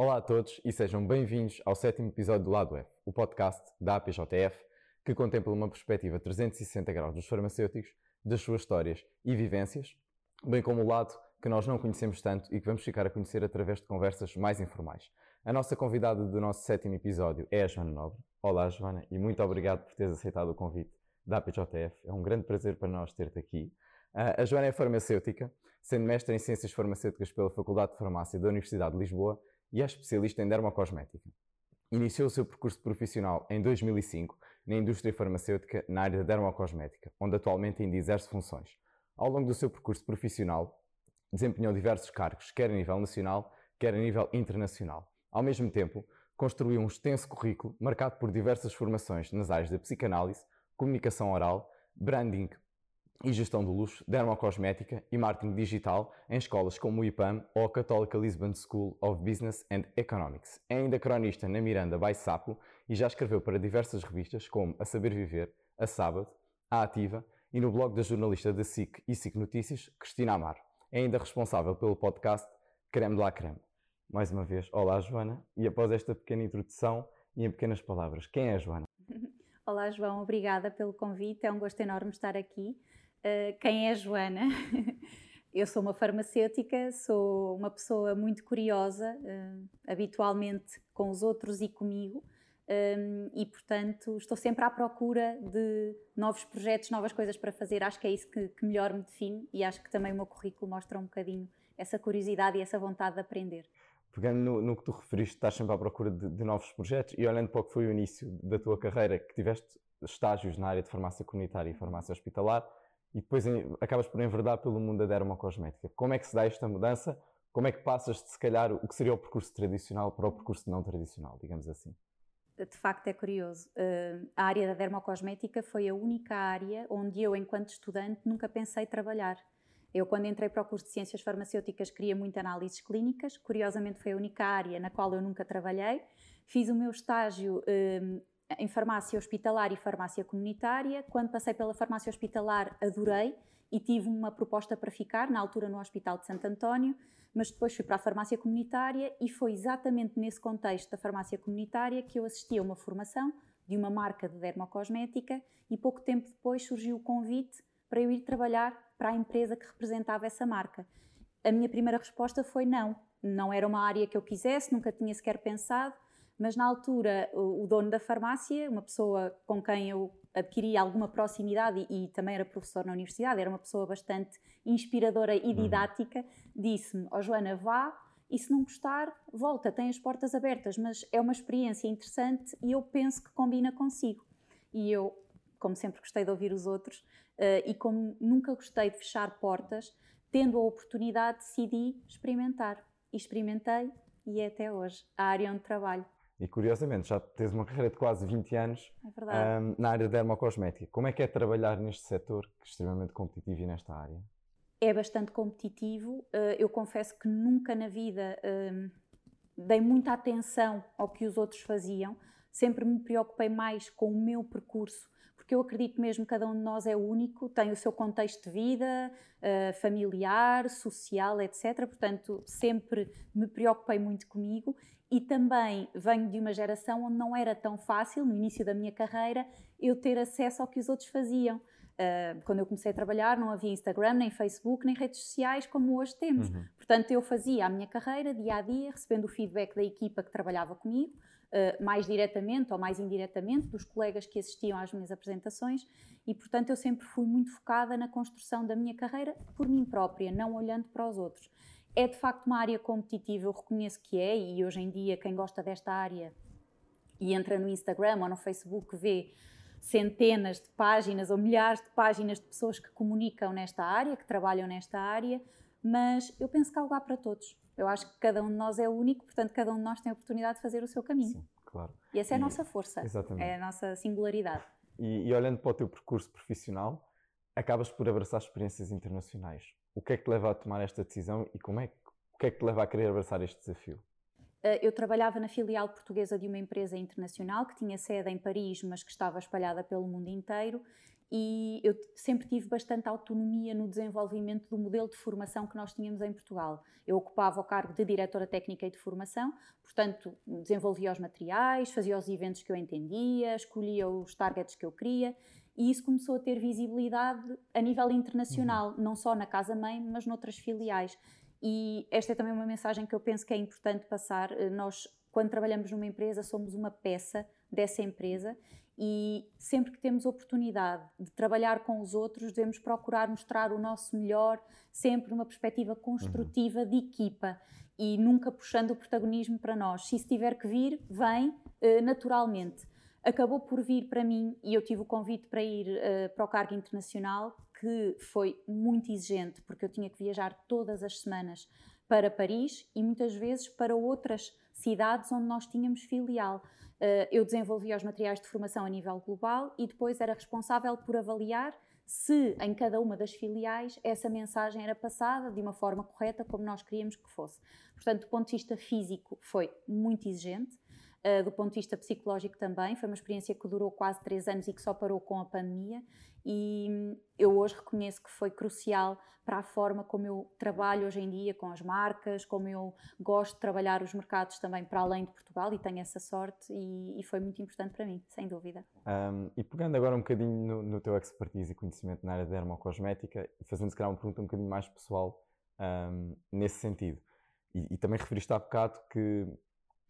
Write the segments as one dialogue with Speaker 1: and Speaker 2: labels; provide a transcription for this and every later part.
Speaker 1: Olá a todos e sejam bem-vindos ao sétimo episódio do Lado F, o podcast da APJF, que contempla uma perspectiva 360 graus dos farmacêuticos, das suas histórias e vivências, bem como o lado que nós não conhecemos tanto e que vamos ficar a conhecer através de conversas mais informais. A nossa convidada do nosso sétimo episódio é a Joana Nobre. Olá, Joana, e muito obrigado por teres aceitado o convite da APJF. É um grande prazer para nós ter-te aqui. Uh, a Joana é farmacêutica, sendo mestre em Ciências Farmacêuticas pela Faculdade de Farmácia da Universidade de Lisboa e é especialista em dermocosmética. Iniciou o seu percurso profissional em 2005 na indústria farmacêutica na área da dermocosmética, onde atualmente ainda exerce funções. Ao longo do seu percurso profissional, desempenhou diversos cargos, quer a nível nacional, quer a nível internacional. Ao mesmo tempo, construiu um extenso currículo marcado por diversas formações nas áreas da psicanálise, comunicação oral, branding e gestão do luxo, dermocosmética e marketing digital em escolas como o IPAM ou a Católica Lisbon School of Business and Economics. É ainda cronista na Miranda by Sapo e já escreveu para diversas revistas como A Saber Viver, A Sábado, A Ativa e no blog da jornalista da SIC e SIC Notícias, Cristina Amaro. É ainda responsável pelo podcast Creme de la Creme. Mais uma vez, olá Joana, e após esta pequena introdução e em pequenas palavras, quem é a Joana?
Speaker 2: Olá João, obrigada pelo convite, é um gosto enorme estar aqui. Uh, quem é a Joana? Eu sou uma farmacêutica, sou uma pessoa muito curiosa, uh, habitualmente com os outros e comigo, um, e portanto estou sempre à procura de novos projetos, novas coisas para fazer. Acho que é isso que, que melhor me define e acho que também o meu currículo mostra um bocadinho essa curiosidade e essa vontade de aprender.
Speaker 1: Pegando no, no que tu referiste, estás sempre à procura de, de, novos projetos e olhando para o que foi o início da tua carreira, que tiveste estágios na área de farmácia comunitária e farmácia hospitalar e depois acabas por enverdar pelo mundo da dermocosmética. Como é que se dá esta mudança? Como é que passas de, se calhar, o que seria o percurso tradicional para o percurso não tradicional, digamos assim?
Speaker 2: de facto é curioso. Uh, a área da dermocosmética foi a única área onde eu, enquanto estudante, nunca pensei trabalhar. Eu, quando entrei para o curso de Ciências Farmacêuticas, queria muito análises clínicas. Curiosamente, foi a única área na qual eu nunca trabalhei. Fiz o meu estágio uh, em farmácia hospitalar e farmácia comunitária. Quando passei pela farmácia hospitalar, adorei e tive uma proposta para ficar, na altura no Hospital de Santo António mas depois fui para a farmácia comunitária e foi exatamente nesse contexto da farmácia comunitária que eu assisti a uma formação de uma marca de dermocosmética e pouco tempo depois surgiu o convite para eu ir trabalhar para a empresa que representava essa marca. A minha primeira resposta foi não, não era uma área que eu quisesse, nunca tinha sequer pensado, mas na altura o, dono da farmácia, uma pessoa com quem eu adquiri alguma proximidade e, e, também era professor na universidade, era uma pessoa bastante inspiradora e uhum. didática, disse-me, ó oh, Joana, vá e se não gostar, volta, tem as portas abertas, mas é uma experiência interessante e eu penso que combina consigo. E eu, como sempre gostei de ouvir os outros uh, e como nunca gostei de fechar portas, tendo a oportunidade, decidi experimentar. E experimentei e é até hoje a área onde trabalho.
Speaker 1: E curiosamente, já tens uma carreira de quase 20 anos
Speaker 2: é um,
Speaker 1: na área de dermocosmética. Como é que é trabalhar neste setor, que é extremamente competitivo e nesta área?
Speaker 2: É bastante competitivo. Uh, eu confesso que nunca na vida uh, dei muita atenção ao que os outros faziam. Sempre me preocupei mais com o meu percurso, porque eu acredito mesmo que cada um de nós é único, tem o seu contexto de vida, uh, familiar, social, etc. Portanto, sempre me preocupei muito comigo e também venho de uma geração onde não era tão fácil, no início da minha carreira, eu ter acesso ao que os outros faziam. Uh, quando eu comecei a trabalhar, não havia Instagram, nem Facebook, nem redes sociais como hoje temos. Uhum. Portanto, eu fazia a minha carreira dia a dia, recebendo o feedback da equipa que trabalhava comigo, uh, mais diretamente ou mais indiretamente, dos colegas que assistiam às minhas apresentações, e portanto eu sempre fui muito focada na construção da minha carreira por mim própria, não olhando para os outros. É de facto uma área competitiva, eu reconheço que é, e hoje em dia quem gosta desta área e entra no Instagram ou no Facebook vê centenas de páginas ou milhares de páginas de pessoas que comunicam nesta área, que trabalham nesta área, mas eu penso que há lugar para todos. Eu acho que cada um de nós é único, portanto, cada um de nós tem a oportunidade de fazer o seu caminho.
Speaker 1: Sim, claro.
Speaker 2: E essa é a nossa força, exatamente. é a nossa singularidade.
Speaker 1: E, e olhando para o teu percurso profissional, acabas por abraçar experiências internacionais. O que é que te leva a tomar esta decisão e como é, o que é que te leva a querer abraçar este desafio?
Speaker 2: Uh, eu trabalhava na filial portuguesa de uma empresa internacional que tinha sede em Paris, mas que estava espalhada pelo mundo inteiro e eu sempre tive bastante autonomia no desenvolvimento do modelo de formação que nós tínhamos em Portugal. Eu ocupava o cargo de diretora técnica e de formação, portanto, desenvolvia os materiais, fazia os eventos que eu entendia, escolhia os targets que eu queria e isso começou a ter visibilidade a nível internacional, uhum. não só na casa-mãe, mas noutras filiais. E esta é também uma mensagem que eu penso que é importante passar. Nós, quando trabalhamos numa empresa, somos uma peça dessa empresa e sempre que temos oportunidade de trabalhar com os outros, devemos procurar mostrar o nosso melhor, sempre numa perspectiva construtiva de equipa e nunca puxando o protagonismo para nós. Se isso tiver que vir, vem uh, naturalmente. Acabou por vir para mim e eu tive o convite para ir uh, para o cargo internacional, que foi muito exigente, porque eu tinha que viajar todas as semanas para Paris e muitas vezes para outras cidades onde nós tínhamos filial. Eh, eu desenvolvia os materiais de formação a nível global e depois era responsável por avaliar se em cada uma das filiais essa mensagem era passada de uma forma correta como nós queríamos que fosse. Portanto, do ponto de vista físico, foi muito exigente. Uh, do ponto de vista psicológico também, foi uma experiência que durou quase três anos e que só parou com a pandemia e eu hoje reconheço que foi crucial para a forma como eu trabalho hoje em dia com as marcas, como eu gosto de trabalhar os mercados também para além de Portugal e tenho essa sorte e, e foi muito importante para mim, sem dúvida.
Speaker 1: Um, e pegando agora um bocadinho no, no, teu expertise e conhecimento na área de dermocosmética fazendo se calhar uma pergunta um bocadinho mais pessoal um, nesse sentido. E, e também referiste há bocado que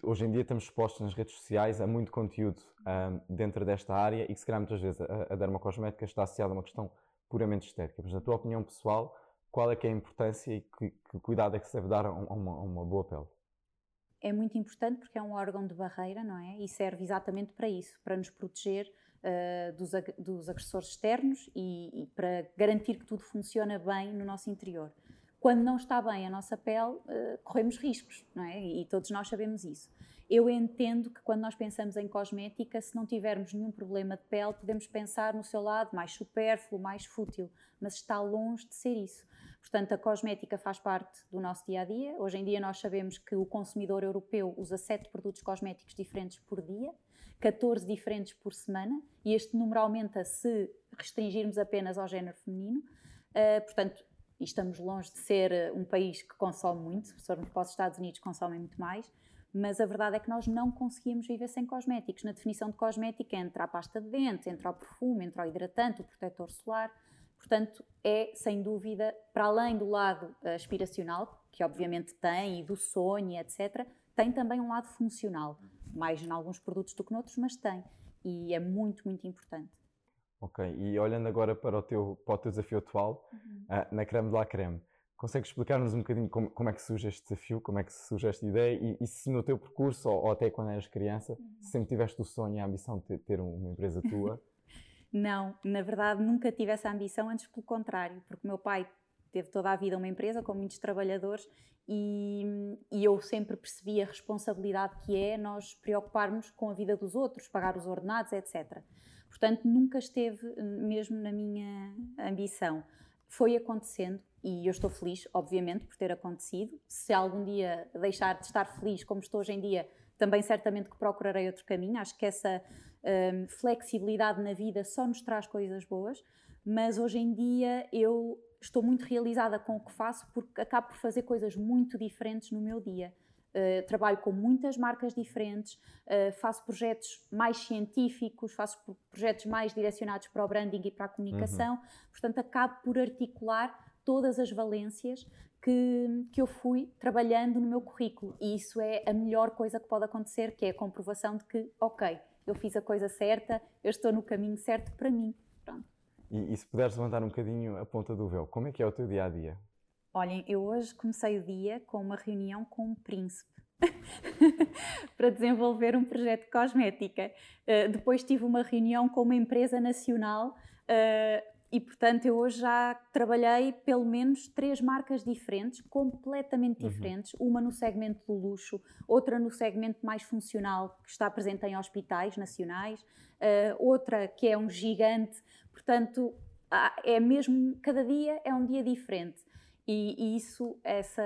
Speaker 1: hoje em dia estamos expostos nas redes sociais a muito conteúdo um, dentro desta área e que se calhar muitas vezes a, a dermocosmética está associada a uma questão puramente estética. Mas na tua opinião pessoal, qual é que é a importância e que, que cuidado é que se deve dar a uma, a uma boa pele?
Speaker 2: É muito importante porque é um órgão de barreira, não é? E serve exatamente para isso, para nos proteger uh, dos, ag dos, agressores externos e, e, para garantir que tudo funciona bem no nosso interior quando não está bem a nossa pele, uh, corremos riscos, não é? E todos nós sabemos isso. Eu entendo que quando nós pensamos em cosmética, se não tivermos nenhum problema de pele, podemos pensar no seu lado mais supérfluo, mais fútil, mas está longe de ser isso. Portanto, a cosmética faz parte do nosso dia a dia. Hoje em dia, nós sabemos que o consumidor europeu usa 7 produtos cosméticos diferentes por dia, 14 diferentes por semana, e este número aumenta se restringirmos apenas ao género feminino. Uh, portanto, e estamos longe de ser eh, um país que consome muito, se formos para os Estados Unidos consomem muito mais, mas a verdade é que nós não conseguimos viver sem cosméticos. Na definição de cosmética entra a pasta de dentes, entra o perfume, entra o hidratante, o protetor solar, portanto é sem dúvida, para além do lado eh, aspiracional, que obviamente tem, e do sonho, etc., tem também um lado funcional, mais em alguns produtos do que noutros, mas tem, e é muito, muito importante.
Speaker 1: Ok, e olhando agora para o teu, para o teu desafio atual, uhum. uh, na creme de la creme, consegues explicar-nos um bocadinho como, como, é que surge este desafio, como é que surge esta ideia e, e se no teu percurso, ou, ou, até quando eras criança, uhum. sempre tiveste o sonho e a ambição de ter, uma empresa tua?
Speaker 2: Não, na verdade nunca tive essa ambição, antes pelo contrário, porque meu pai teve toda a vida uma empresa com muitos trabalhadores e, e, eu sempre percebi a responsabilidade que é nós preocuparmos com a vida dos outros, pagar os ordenados, etc. Portanto, nunca esteve mesmo na minha ambição. Foi acontecendo e eu estou feliz, obviamente, por ter acontecido. Se algum dia deixar de estar feliz como estou hoje em dia, também certamente que procurarei outro caminho. Acho que essa um, flexibilidade na vida só nos traz coisas boas, mas hoje em dia eu estou muito realizada com o que faço porque acabo por fazer coisas muito diferentes no meu dia. Uh, trabalho com muitas marcas diferentes, uh, faço projetos mais científicos, faço projetos mais direcionados para o branding e para a comunicação, uhum. portanto, acabo por articular todas as valências que, que eu fui trabalhando no meu currículo. E isso é a melhor coisa que pode acontecer, que é a comprovação de que, ok, eu fiz a coisa certa, eu estou no caminho certo para mim. Pronto.
Speaker 1: E, e se puderes levantar um bocadinho a ponta do véu, como é que é o teu dia a dia?
Speaker 2: Olhem, eu hoje comecei o dia com uma reunião com um príncipe. para desenvolver um projeto de cosmética. Uh, depois tive uma reunião com uma empresa nacional uh, e, portanto, eu hoje já trabalhei pelo menos três marcas diferentes, completamente uhum. diferentes. Uma no segmento do luxo, outra no segmento mais funcional, que está presente em hospitais nacionais, uh, outra que é um gigante. Portanto, é mesmo, cada dia é um dia diferente. E, isso, essa,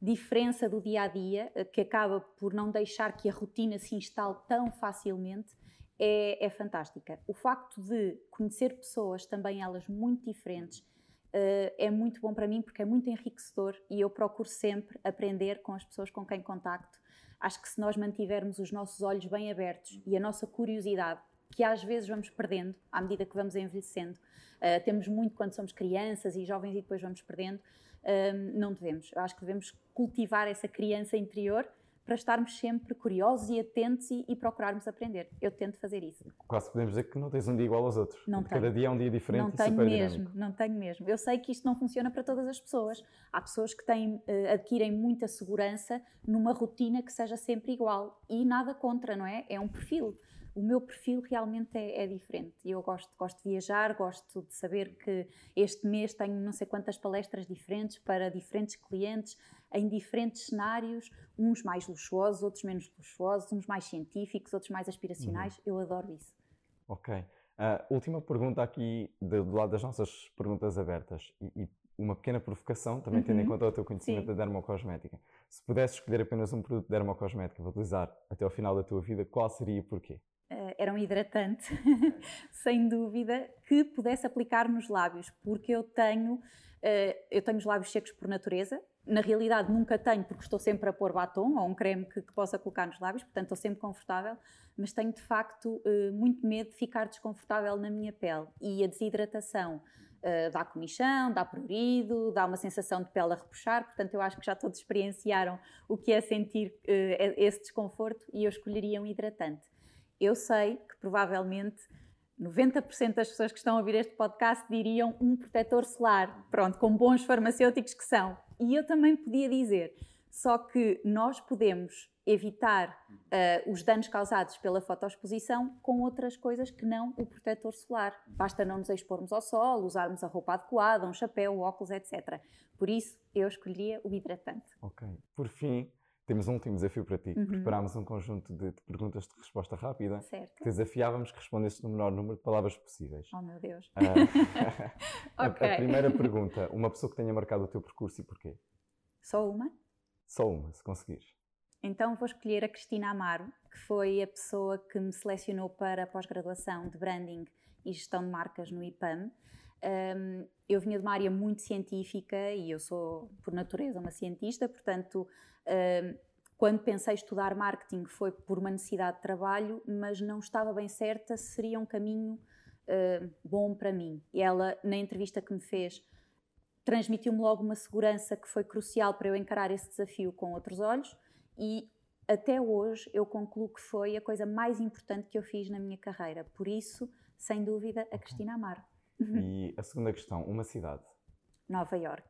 Speaker 2: diferença do dia a dia, eh, que acaba por não deixar que a rotina se instale tão facilmente, é, é fantástica. O facto de conhecer pessoas, também elas muito diferentes, Uh, é muito bom para mim porque é muito enriquecedor e eu procuro sempre aprender com as pessoas com quem contacto. Acho que se nós mantivermos os nossos olhos bem abertos e a nossa curiosidade, que às vezes vamos perdendo à medida que vamos envelhecendo, uh, temos muito quando somos crianças e jovens e depois vamos perdendo, uh, não devemos. Eu acho que devemos cultivar essa criança interior para estarmos sempre curiosos e atentos e, e, procurarmos aprender. Eu tento fazer isso.
Speaker 1: Quase podemos dizer que não tens um dia igual aos outros. Não tenho. Cada dia é um dia diferente
Speaker 2: não
Speaker 1: e
Speaker 2: tenho
Speaker 1: super
Speaker 2: mesmo,
Speaker 1: dinâmico.
Speaker 2: Não tenho mesmo. Eu sei que isto não funciona para todas as pessoas. Há pessoas que têm, eh, adquirem muita segurança numa rotina que seja sempre igual. E nada contra, não é? É um perfil o meu perfil realmente é, é, diferente. Eu gosto, gosto de viajar, gosto de saber que este mês tenho não sei quantas palestras diferentes para diferentes clientes, em diferentes cenários, uns mais luxuosos, outros menos luxuosos, uns mais científicos, outros mais aspiracionais. Uhum. Eu adoro isso.
Speaker 1: Ok. Uh, última pergunta aqui do, do, lado das nossas perguntas abertas e, e uma pequena provocação, também uhum. tendo em uhum. conta o teu conhecimento Sim. da dermocosmética. Se pudesses escolher apenas um produto de dermocosmética para utilizar até ao final da tua vida, qual seria e porquê?
Speaker 2: Era um hidratante, sem dúvida, que pudesse aplicar nos lábios, porque eu tenho, uh, eu tenho os lábios secos por natureza, na realidade nunca tenho porque estou sempre a pôr batom ou um creme que, que possa colocar nos lábios, portanto estou sempre confortável, mas tenho de facto uh, muito medo de ficar desconfortável na minha pele. E a desidratação uh, dá comichão, dá prurido, dá uma sensação de pele a repuxar, portanto eu acho que já todos experienciaram o que é sentir esse desconforto e eu escolheria um hidratante. Eu sei que provavelmente 90% das pessoas que estão a ouvir este podcast diriam um protetor solar, pronto, com bons farmacêuticos que são. E eu também podia dizer, só que nós podemos evitar uh, os danos causados pela fotoexposição com outras coisas que não o protetor solar. Basta não nos expormos ao sol, usarmos a roupa adequada, um chapéu, óculos, etc. Por isso, eu escolheria o hidratante.
Speaker 1: Ok. Por fim, temos um último desafio para ti. Uhum. Preparámos um conjunto de, de, perguntas de resposta rápida.
Speaker 2: Certo.
Speaker 1: Que desafiávamos que respondesses no menor número de palavras possíveis.
Speaker 2: Oh, meu Deus.
Speaker 1: Uh, okay. a, a, primeira pergunta: uma pessoa que tenha marcado o teu percurso e porquê?
Speaker 2: Só uma?
Speaker 1: Só uma, se conseguires.
Speaker 2: Então vou escolher a Cristina Amaro, que foi a pessoa que me selecionou para a pós-graduação de Branding e Gestão de Marcas no IPAM. Um, eu vinha de uma área muito científica e eu sou, por natureza, uma cientista, portanto, um, quando pensei estudar marketing foi por uma necessidade de trabalho, mas não estava bem certa se seria um caminho uh, bom para mim. E ela, na entrevista que me fez, transmitiu-me logo uma segurança que foi crucial para eu encarar esse desafio com outros olhos e até hoje eu concluo que foi a coisa mais importante que eu fiz na minha carreira. Por isso, sem dúvida, a Cristina Amaro.
Speaker 1: E a segunda questão, uma cidade?
Speaker 2: Nova York.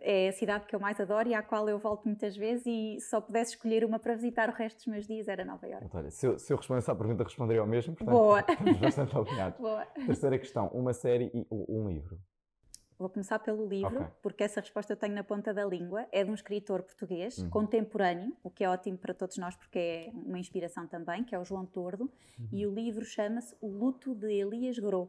Speaker 2: É a cidade que eu mais adoro e à qual eu volto muitas vezes e só pudesse escolher uma para visitar o resto dos meus dias era Nova York.
Speaker 1: Então, olha, se, eu, se eu respondesse à pergunta, responderia ao mesmo, portanto
Speaker 2: Boa.
Speaker 1: estamos bastante alinhados.
Speaker 2: Boa.
Speaker 1: Terceira questão, uma série e um livro?
Speaker 2: Vou começar pelo livro, okay. porque essa resposta eu tenho na ponta da língua. É de um escritor português, uhum. contemporâneo, o que é ótimo para todos nós, porque é uma inspiração também, que é o João Tordo. Uhum. E o livro chama-se O Luto de Elias Gros.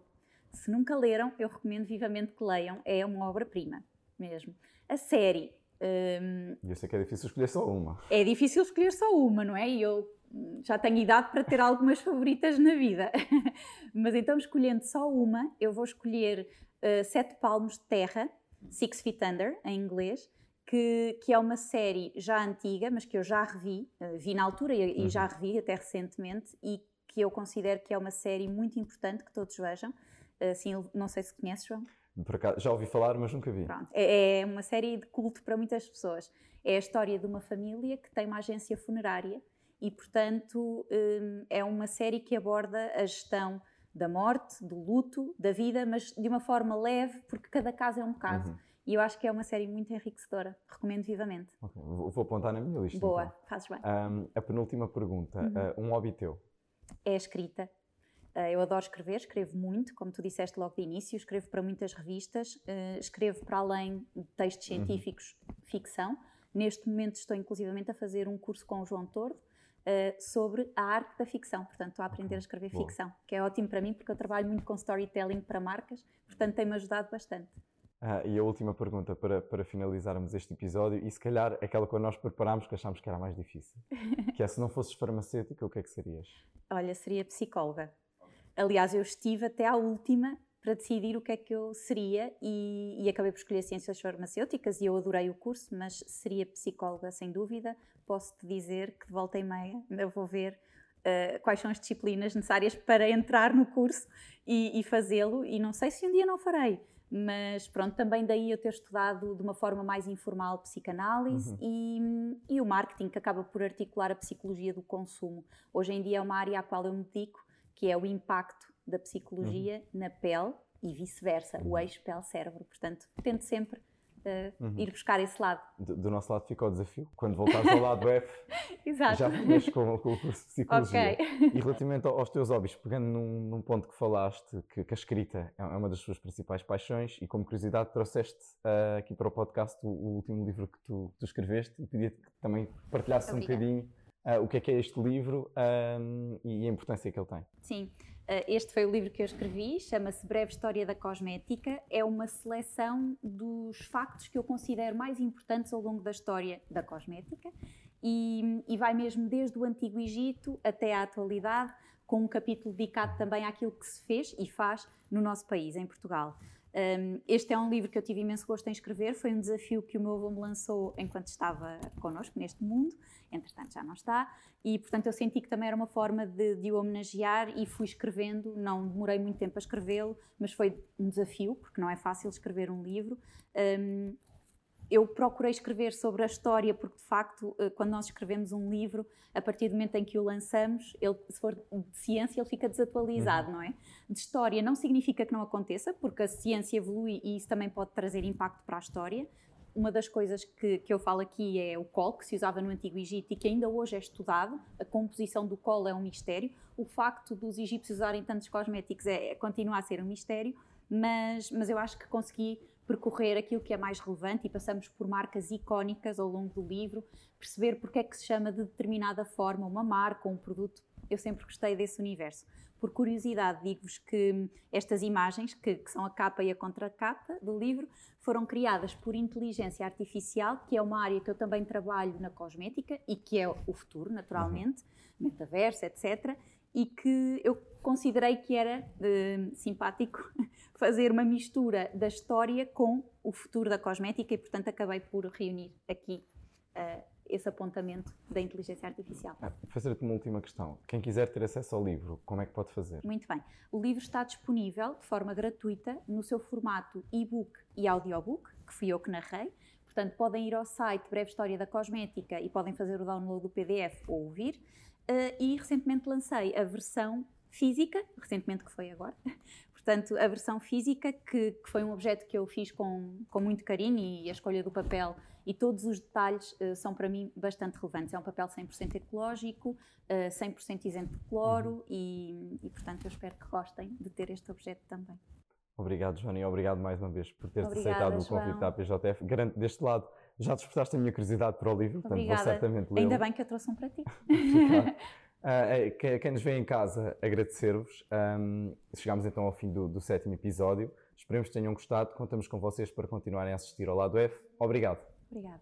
Speaker 2: Se nunca leram, eu recomendo vivamente que leiam. É uma obra-prima, mesmo. A série.
Speaker 1: Um, eu sei que é difícil escolher só uma.
Speaker 2: É difícil escolher só uma, não é? E eu já tenho idade para ter algumas favoritas na vida. Mas então, escolhendo só uma, eu vou escolher uh, Sete Palmos de Terra, Six Feet Under, em inglês, que, que, é uma série já antiga, mas que eu já revi, uh, vi na altura e, uhum. e, já revi até recentemente, e que eu considero que é uma série muito importante que todos vejam. Assim, não sei se conheces, João.
Speaker 1: Acaso, já ouvi falar, mas nunca vi.
Speaker 2: Pronto, é, é uma série de culto para muitas pessoas. É a história de uma família que tem uma agência funerária e, portanto, um, é uma série que aborda a gestão da morte, do luto, da vida, mas de uma forma leve, porque cada caso é um caso. Uhum. E eu acho que é uma série muito enriquecedora. Recomendo vivamente.
Speaker 1: Okay. Vou apontar na minha lista.
Speaker 2: Boa,
Speaker 1: então.
Speaker 2: fazes bem.
Speaker 1: Um, a penúltima pergunta: uhum. uh, um hobby teu?
Speaker 2: É a escrita. Uh, eu adoro escrever, escrevo muito, como tu disseste logo de início, escrevo para muitas revistas, uh, escrevo para além de textos uhum. científicos, uhum. ficção. Neste momento estou inclusivamente a fazer um curso com o João Tordo, uh, sobre a arte da ficção. Portanto, estou a aprender a escrever ficção, que é ótimo para mim porque eu trabalho muito com storytelling para marcas, portanto, tem-me ajudado bastante.
Speaker 1: Ah, e a última pergunta para, para finalizarmos este episódio, e se calhar aquela que nós preparámos que achámos que era mais difícil, que é se não fosses farmacêutica, o que é que serias?
Speaker 2: Olha, seria psicóloga. Aliás, eu estive até à última para decidir o que é que eu seria e, e, acabei por escolher ciências farmacêuticas e eu adorei o curso, mas seria psicóloga sem dúvida. Posso-te dizer que de volta e meia eu vou ver uh, quais são as disciplinas necessárias para entrar no curso e, e fazê-lo e não sei se um dia não farei mas pronto, também daí eu ter estudado de uma forma mais informal psicanálise uhum. e, e, o marketing que acaba por articular a psicologia do consumo. Hoje em dia é uma área à qual eu me dedico, que é o impacto da psicologia uhum. na pele e vice-versa, o eixo pele-cérebro. Portanto, tento sempre uh, uhum. ir buscar esse lado.
Speaker 1: Do, do, nosso lado fica o desafio. Quando voltares ao lado F, já vais com, com, o curso de Psicologia. Okay. E relativamente aos teus hobbies, pegando num, num ponto que falaste, que, que, a escrita é, é uma das tuas principais paixões, e como curiosidade trouxeste uh, aqui para o podcast o, o, último livro que tu, tu escreveste, e pedia-te que também partilhasses um bocadinho uh, o que é que é este livro um, e a importância que ele tem.
Speaker 2: Sim. Eh, este foi o livro que eu escrevi, chama-se Breve História da Cosmética. É uma seleção dos factos que eu considero mais importantes ao longo da história da cosmética e, e vai mesmo desde o Antigo Egito até à atualidade, com um capítulo dedicado também àquilo que se fez e faz no nosso país, em Portugal. Um, este é um livro que eu tive imenso gosto em escrever, foi um desafio que o meu avô me lançou enquanto estava connosco neste mundo, entretanto já não está, e portanto eu senti que também era uma forma de, de o homenagear e fui escrevendo, não demorei muito tempo a escrevê-lo, mas foi um desafio, porque não é fácil escrever um livro. Um, eu procurei escrever sobre a história, porque de facto, eh, quando nós escrevemos um livro, a partir do momento em que o lançamos, ele, se for de ciência, ele fica desatualizado, uhum. não é? De história não significa que não aconteça, porque a ciência evolui e isso também pode trazer impacto para a história. Uma das coisas que, que eu falo aqui é o col, que se usava no Antigo Egito e que ainda hoje é estudado. A composição do col é um mistério. O facto dos egípcios usarem tantos cosméticos é, continua a ser um mistério, mas, mas eu acho que consegui percorrer aquilo que é mais relevante e passamos por marcas icónicas ao longo do livro, perceber porque é que se chama de determinada forma uma marca ou um produto. Eu sempre gostei desse universo. Por curiosidade, digo-vos que estas imagens, que, que, são a capa e a contracapa do livro, foram criadas por inteligência artificial, que é uma área que eu também trabalho na cosmética e que é o futuro, naturalmente, uhum. metaverso, etc e que eu considerei que era uh, simpático fazer uma mistura da história com o futuro da cosmética e, portanto, acabei por reunir aqui uh, esse apontamento da inteligência artificial. Ah,
Speaker 1: Fazer-te uma última questão. Quem quiser ter acesso ao livro, como é que pode fazer?
Speaker 2: Muito bem. O livro está disponível de forma gratuita no seu formato e-book e audiobook, que fui eu que narrei. Portanto, podem ir ao site Breve História da Cosmética e podem fazer o download do PDF ou ouvir. Uh, e recentemente lancei a versão física, recentemente que foi agora, portanto, a versão física, que, que, foi um objeto que eu fiz com, com muito carinho e a escolha do papel e todos os detalhes uh, são para mim bastante relevantes. É um papel 100% ecológico, uh, eh, 100% isento de cloro uhum. e, e, portanto, eu espero que gostem de ter este objeto também.
Speaker 1: Obrigado, Joana, e obrigado mais uma vez por teres aceitado o convite da PJF. Garanto deste lado já despertaste a minha curiosidade para o livro, portanto Obrigada. vou certamente ler.
Speaker 2: Ainda bem que eu trouxe um para ti.
Speaker 1: uh, quem, nos vê em casa, agradecer-vos. Um, chegámos então ao fim do, do sétimo episódio. Esperemos que tenham gostado. Contamos com vocês para continuarem a assistir ao lado F. Obrigado.
Speaker 2: Obrigada.